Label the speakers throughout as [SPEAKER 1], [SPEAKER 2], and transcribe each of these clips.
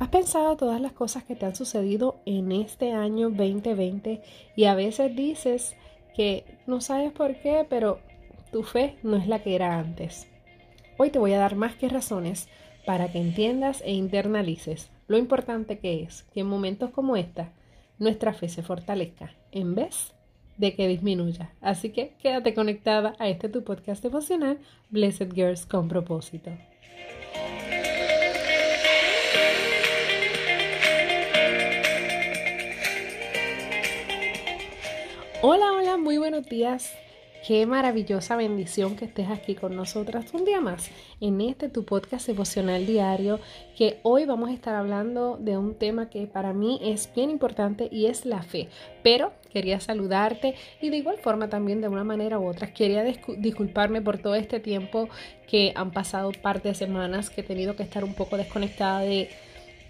[SPEAKER 1] ¿Has pensado todas las cosas que te han sucedido en este año 2020 y a veces dices que no sabes por qué, pero tu fe no es la que era antes? Hoy te voy a dar más que razones para que entiendas e internalices lo importante que es que en momentos como esta nuestra fe se fortalezca en vez de que disminuya. Así que quédate conectada a este tu podcast devocional Blessed Girls con propósito. Hola, hola, muy buenos días. Qué maravillosa bendición que estés aquí con nosotras un día más en este tu podcast emocional diario que hoy vamos a estar hablando de un tema que para mí es bien importante y es la fe. Pero quería saludarte y de igual forma también de una manera u otra quería disculparme por todo este tiempo que han pasado parte de semanas que he tenido que estar un poco desconectada de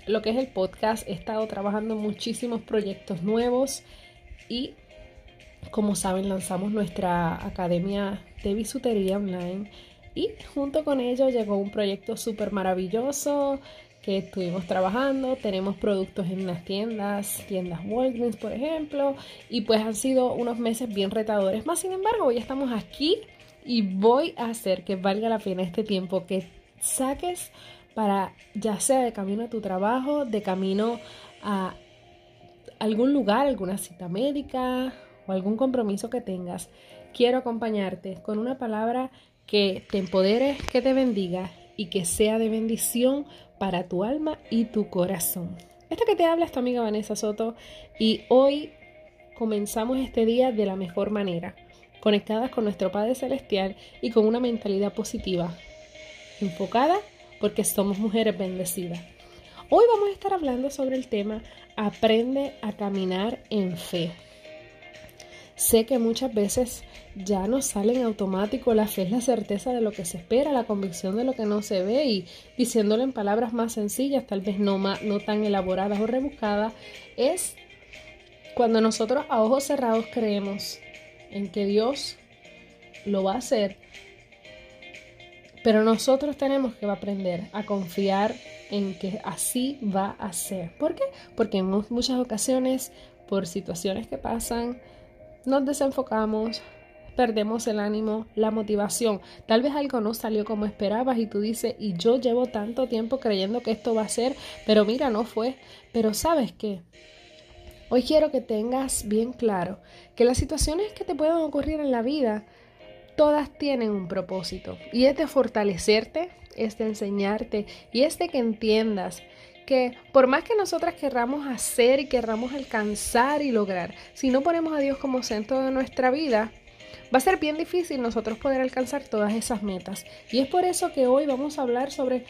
[SPEAKER 1] lo que es el podcast. He estado trabajando muchísimos proyectos nuevos y como saben, lanzamos nuestra academia de bisutería online y junto con ello llegó un proyecto súper maravilloso que estuvimos trabajando. Tenemos productos en las tiendas, tiendas Walgreens, por ejemplo, y pues han sido unos meses bien retadores. Más sin embargo, hoy estamos aquí y voy a hacer que valga la pena este tiempo que saques para ya sea de camino a tu trabajo, de camino a algún lugar, alguna cita médica algún compromiso que tengas, quiero acompañarte con una palabra que te empodere, que te bendiga y que sea de bendición para tu alma y tu corazón. Esta que te habla es tu amiga Vanessa Soto y hoy comenzamos este día de la mejor manera, conectadas con nuestro Padre Celestial y con una mentalidad positiva, enfocada porque somos mujeres bendecidas. Hoy vamos a estar hablando sobre el tema Aprende a caminar en fe. Sé que muchas veces ya nos sale en automático, la fe la certeza de lo que se espera, la convicción de lo que no se ve y diciéndolo en palabras más sencillas, tal vez no, no tan elaboradas o rebuscadas, es cuando nosotros a ojos cerrados creemos en que Dios lo va a hacer, pero nosotros tenemos que aprender a confiar en que así va a ser. ¿Por qué? Porque en muchas ocasiones, por situaciones que pasan, nos desenfocamos, perdemos el ánimo, la motivación. Tal vez algo no salió como esperabas y tú dices, y yo llevo tanto tiempo creyendo que esto va a ser, pero mira, no fue. Pero sabes qué? Hoy quiero que tengas bien claro que las situaciones que te puedan ocurrir en la vida, todas tienen un propósito y es de fortalecerte, es de enseñarte y es de que entiendas que por más que nosotras querramos hacer y querramos alcanzar y lograr, si no ponemos a Dios como centro de nuestra vida, va a ser bien difícil nosotros poder alcanzar todas esas metas. Y es por eso que hoy vamos a hablar sobre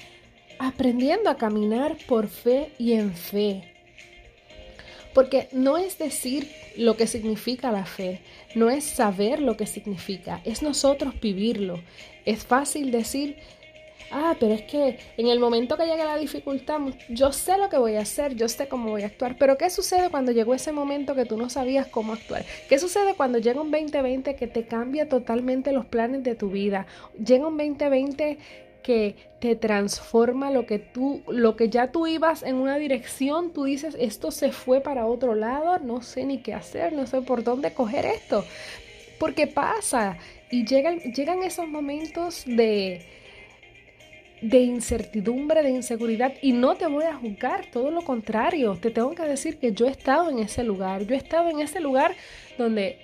[SPEAKER 1] aprendiendo a caminar por fe y en fe. Porque no es decir lo que significa la fe, no es saber lo que significa, es nosotros vivirlo. Es fácil decir, ah, pero es que en el momento que llegue la dificultad, yo sé lo que voy a hacer, yo sé cómo voy a actuar, pero ¿qué sucede cuando llegó ese momento que tú no sabías cómo actuar? ¿Qué sucede cuando llega un 2020 que te cambia totalmente los planes de tu vida? Llega un 2020 que te transforma lo que tú, lo que ya tú ibas en una dirección, tú dices, esto se fue para otro lado, no sé ni qué hacer, no sé por dónde coger esto. Porque pasa y llegan, llegan esos momentos de, de incertidumbre, de inseguridad y no te voy a juzgar, todo lo contrario, te tengo que decir que yo he estado en ese lugar, yo he estado en ese lugar donde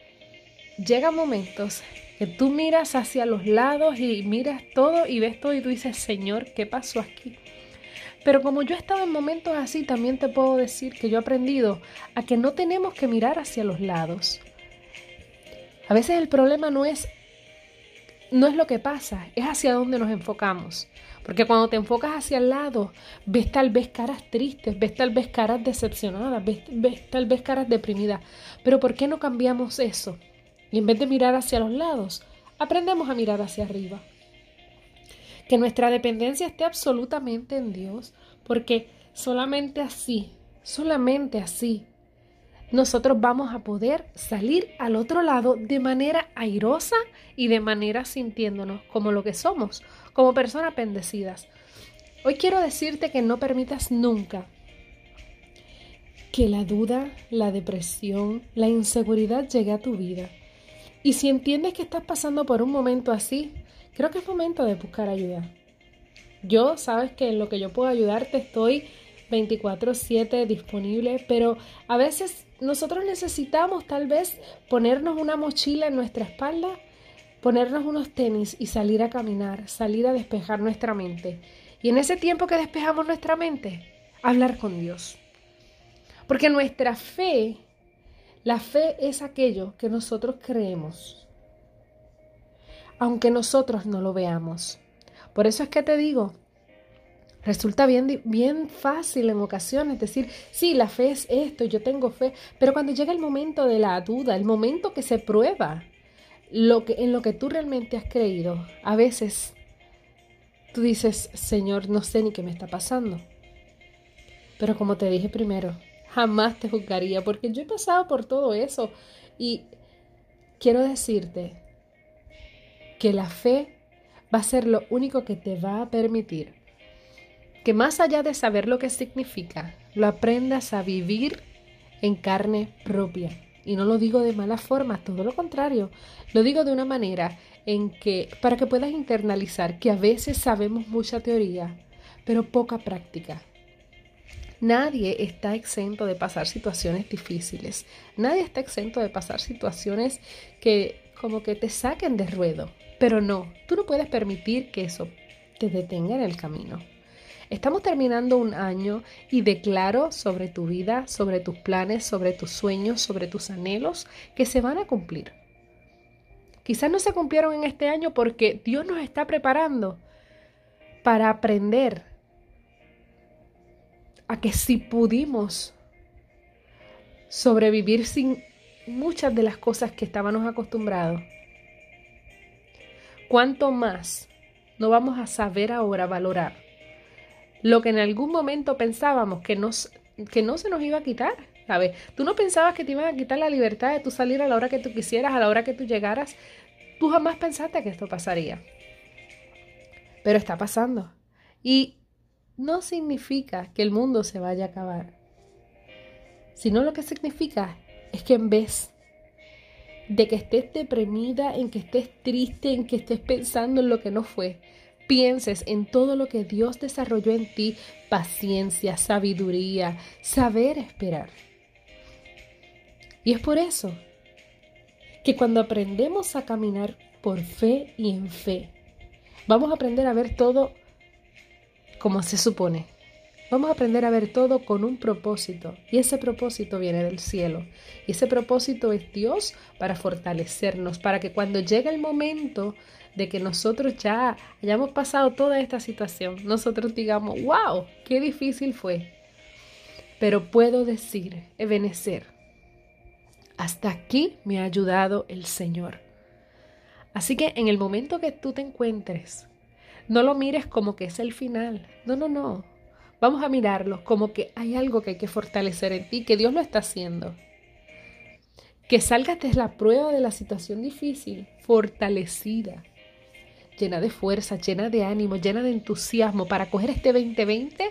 [SPEAKER 1] llegan momentos que tú miras hacia los lados y miras todo y ves todo y tú dices, Señor, ¿qué pasó aquí? Pero como yo he estado en momentos así, también te puedo decir que yo he aprendido a que no tenemos que mirar hacia los lados. A veces el problema no es no es lo que pasa, es hacia dónde nos enfocamos. Porque cuando te enfocas hacia el lado, ves tal vez caras tristes, ves tal vez caras decepcionadas, ves, tal vez caras deprimidas. Pero ¿por qué no cambiamos eso? Y en vez de mirar hacia los lados, aprendemos a mirar hacia arriba. Que nuestra dependencia esté absolutamente en Dios, porque solamente así, solamente así, nosotros vamos a poder salir al otro lado de manera airosa y de manera sintiéndonos como lo que somos, como personas bendecidas. Hoy quiero decirte que no permitas nunca que la duda, la depresión, la inseguridad llegue a tu vida. Y si entiendes que estás pasando por un momento así, creo que es momento de buscar ayuda. Yo, sabes que en lo que yo puedo ayudarte estoy 24/7 disponible, pero a veces nosotros necesitamos tal vez ponernos una mochila en nuestra espalda, ponernos unos tenis y salir a caminar, salir a despejar nuestra mente. Y en ese tiempo que despejamos nuestra mente, hablar con Dios. Porque nuestra fe, la fe es aquello que nosotros creemos, aunque nosotros no lo veamos. Por eso es que te digo, Resulta bien, bien fácil en ocasiones decir, sí, la fe es esto, yo tengo fe, pero cuando llega el momento de la duda, el momento que se prueba lo que, en lo que tú realmente has creído, a veces tú dices, Señor, no sé ni qué me está pasando. Pero como te dije primero, jamás te juzgaría porque yo he pasado por todo eso y quiero decirte que la fe va a ser lo único que te va a permitir que más allá de saber lo que significa, lo aprendas a vivir en carne propia. Y no lo digo de mala forma, todo lo contrario. Lo digo de una manera en que, para que puedas internalizar que a veces sabemos mucha teoría, pero poca práctica. Nadie está exento de pasar situaciones difíciles. Nadie está exento de pasar situaciones que como que te saquen de ruedo. Pero no, tú no puedes permitir que eso te detenga en el camino. Estamos terminando un año y declaro sobre tu vida, sobre tus planes, sobre tus sueños, sobre tus anhelos que se van a cumplir. Quizás no se cumplieron en este año porque Dios nos está preparando para aprender a que si pudimos sobrevivir sin muchas de las cosas que estábamos acostumbrados, ¿cuánto más no vamos a saber ahora valorar lo que en algún momento pensábamos que, que no se nos iba a quitar. ¿Sabes? Tú no pensabas que te iban a quitar la libertad de tú salir a la hora que tú quisieras, a la hora que tú llegaras. Tú jamás pensaste que esto pasaría. Pero está pasando. Y no significa que el mundo se vaya a acabar. Sino lo que significa es que en vez de que estés deprimida, en que estés triste, en que estés pensando en lo que no fue, pienses en todo lo que Dios desarrolló en ti, paciencia, sabiduría, saber esperar. Y es por eso que cuando aprendemos a caminar por fe y en fe, vamos a aprender a ver todo como se supone. Vamos a aprender a ver todo con un propósito. Y ese propósito viene del cielo. Y ese propósito es Dios para fortalecernos, para que cuando llegue el momento de que nosotros ya hayamos pasado toda esta situación, nosotros digamos, wow, qué difícil fue. Pero puedo decir, Ebenecer, hasta aquí me ha ayudado el Señor. Así que en el momento que tú te encuentres, no lo mires como que es el final. No, no, no. Vamos a mirarlo como que hay algo que hay que fortalecer en ti, que Dios lo está haciendo. Que salgas de la prueba de la situación difícil, fortalecida, llena de fuerza, llena de ánimo, llena de entusiasmo para coger este 2020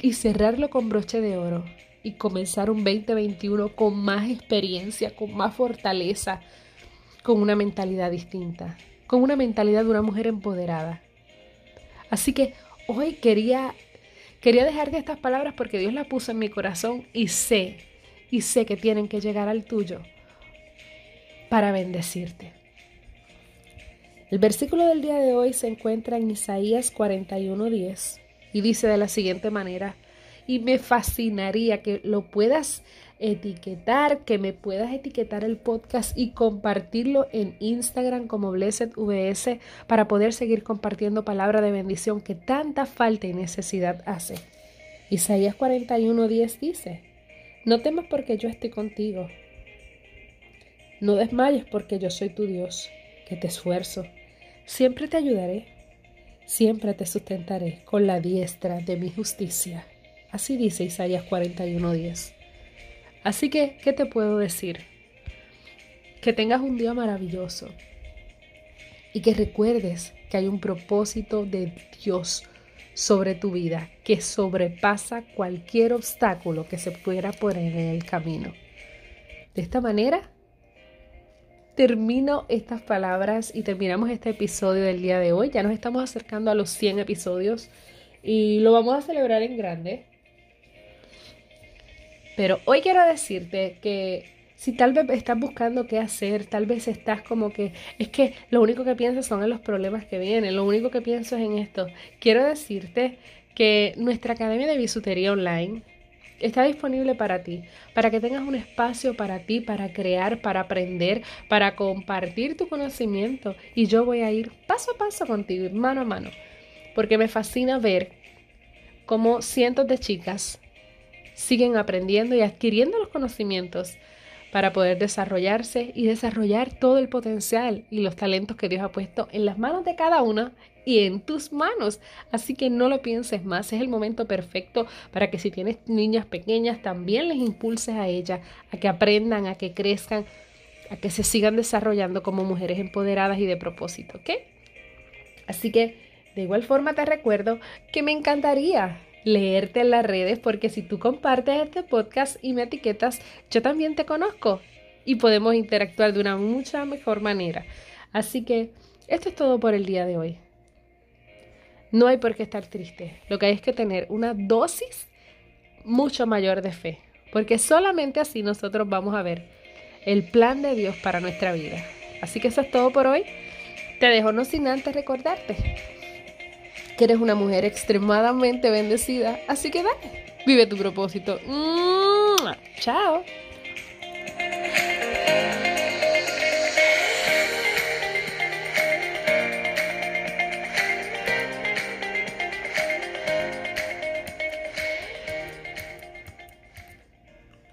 [SPEAKER 1] y cerrarlo con broche de oro y comenzar un 2021 con más experiencia, con más fortaleza, con una mentalidad distinta, con una mentalidad de una mujer empoderada. Así que hoy quería quería dejarte estas palabras porque Dios las puso en mi corazón y sé y sé que tienen que llegar al tuyo para bendecirte. El versículo del día de hoy se encuentra en Isaías 41:10 y dice de la siguiente manera, y me fascinaría que lo puedas etiquetar, que me puedas etiquetar el podcast y compartirlo en Instagram como BlessedVS para poder seguir compartiendo palabra de bendición que tanta falta y necesidad hace. Isaías 41:10 dice, no temas porque yo estoy contigo. No desmayes porque yo soy tu Dios, que te esfuerzo Siempre te ayudaré, siempre te sustentaré con la diestra de mi justicia. Así dice Isaías 41:10. Así que, ¿qué te puedo decir? Que tengas un día maravilloso y que recuerdes que hay un propósito de Dios sobre tu vida que sobrepasa cualquier obstáculo que se pudiera poner en el camino. De esta manera, termino estas palabras y terminamos este episodio del día de hoy. Ya nos estamos acercando a los 100 episodios y lo vamos a celebrar en grande. Pero hoy quiero decirte que si tal vez estás buscando qué hacer, tal vez estás como que es que lo único que piensas son en los problemas que vienen, lo único que pienso es en esto. Quiero decirte que nuestra Academia de Bisutería Online está disponible para ti, para que tengas un espacio para ti, para crear, para aprender, para compartir tu conocimiento. Y yo voy a ir paso a paso contigo, mano a mano, porque me fascina ver cómo cientos de chicas siguen aprendiendo y adquiriendo los conocimientos para poder desarrollarse y desarrollar todo el potencial y los talentos que Dios ha puesto en las manos de cada una y en tus manos. Así que no lo pienses más, es el momento perfecto para que si tienes niñas pequeñas también les impulses a ellas a que aprendan, a que crezcan, a que se sigan desarrollando como mujeres empoderadas y de propósito, ¿ok? Así que de igual forma te recuerdo que me encantaría leerte en las redes porque si tú compartes este podcast y me etiquetas, yo también te conozco y podemos interactuar de una mucha mejor manera. Así que esto es todo por el día de hoy. No hay por qué estar triste. Lo que hay es que tener una dosis mucho mayor de fe, porque solamente así nosotros vamos a ver el plan de Dios para nuestra vida. Así que eso es todo por hoy. Te dejo no sin antes recordarte que eres una mujer extremadamente bendecida. Así que dale, vive tu propósito. Chao.